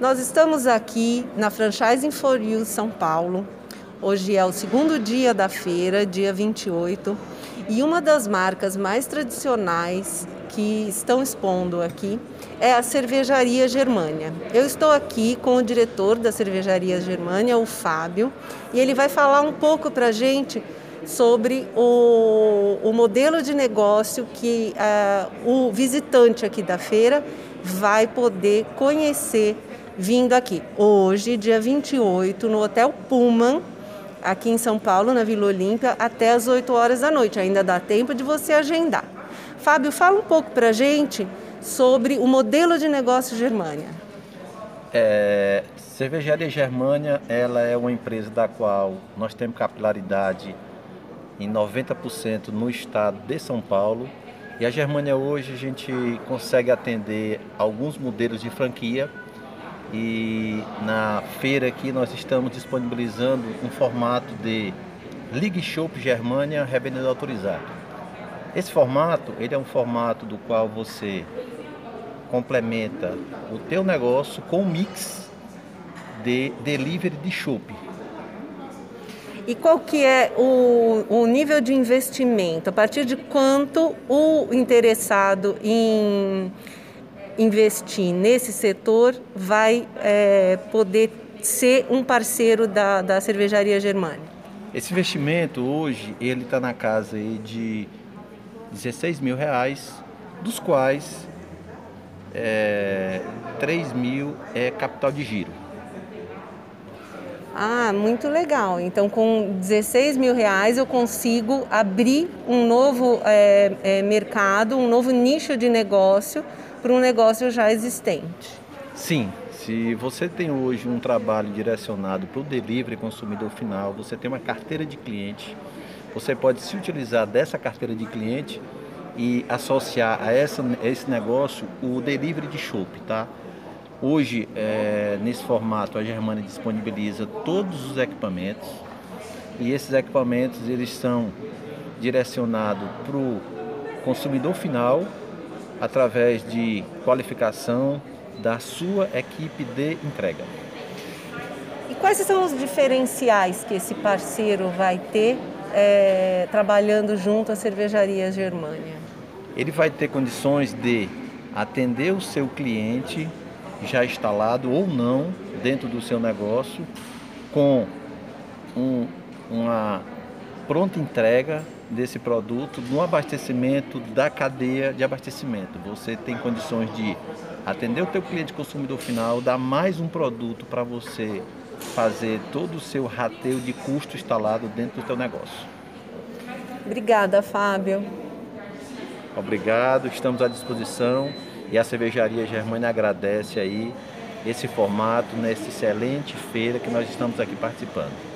Nós estamos aqui na Franchising for You São Paulo. Hoje é o segundo dia da feira, dia 28, e uma das marcas mais tradicionais que estão expondo aqui é a Cervejaria Germânia. Eu estou aqui com o diretor da Cervejaria Germânia, o Fábio, e ele vai falar um pouco para a gente sobre o, o, modelo de negócio que uh, o visitante aqui da feira vai poder conhecer vindo aqui. Hoje, dia 28, no Hotel Pullman, aqui em São Paulo, na Vila Olímpia, até as 8 horas da noite. Ainda dá tempo de você agendar. Fábio, fala um pouco para a gente sobre o modelo de negócio Germânia. É, Cervejaria Germânia, ela é uma empresa da qual nós temos capilaridade em 90% no estado de São Paulo. E a Germânia hoje a gente consegue atender alguns modelos de franquia e na feira aqui nós estamos disponibilizando um formato de League Shop Germânia revendedor autorizado. Esse formato, ele é um formato do qual você complementa o teu negócio com um mix de delivery de chopp. E qual que é o, o nível de investimento? A partir de quanto o interessado em investir nesse setor vai é, poder ser um parceiro da, da cervejaria Germânia? Esse investimento hoje ele está na casa aí de 16 mil reais, dos quais é, 3 mil é capital de giro. Ah, muito legal. Então, com 16 mil reais, eu consigo abrir um novo é, é, mercado, um novo nicho de negócio para um negócio já existente. Sim. Se você tem hoje um trabalho direcionado para o delivery consumidor final, você tem uma carteira de cliente, você pode se utilizar dessa carteira de cliente e associar a, essa, a esse negócio o delivery de chopp, tá? Hoje, é, nesse formato, a Germana disponibiliza todos os equipamentos e esses equipamentos eles são direcionados para o consumidor final através de qualificação da sua equipe de entrega. E quais são os diferenciais que esse parceiro vai ter é, trabalhando junto à cervejaria Germânia? Ele vai ter condições de atender o seu cliente já instalado ou não dentro do seu negócio com um, uma pronta entrega desse produto no abastecimento da cadeia de abastecimento. Você tem condições de atender o teu cliente consumidor final, dar mais um produto para você fazer todo o seu rateio de custo instalado dentro do teu negócio. Obrigada, Fábio. Obrigado, estamos à disposição e a Cervejaria Germânia agradece aí esse formato, nessa excelente feira que nós estamos aqui participando.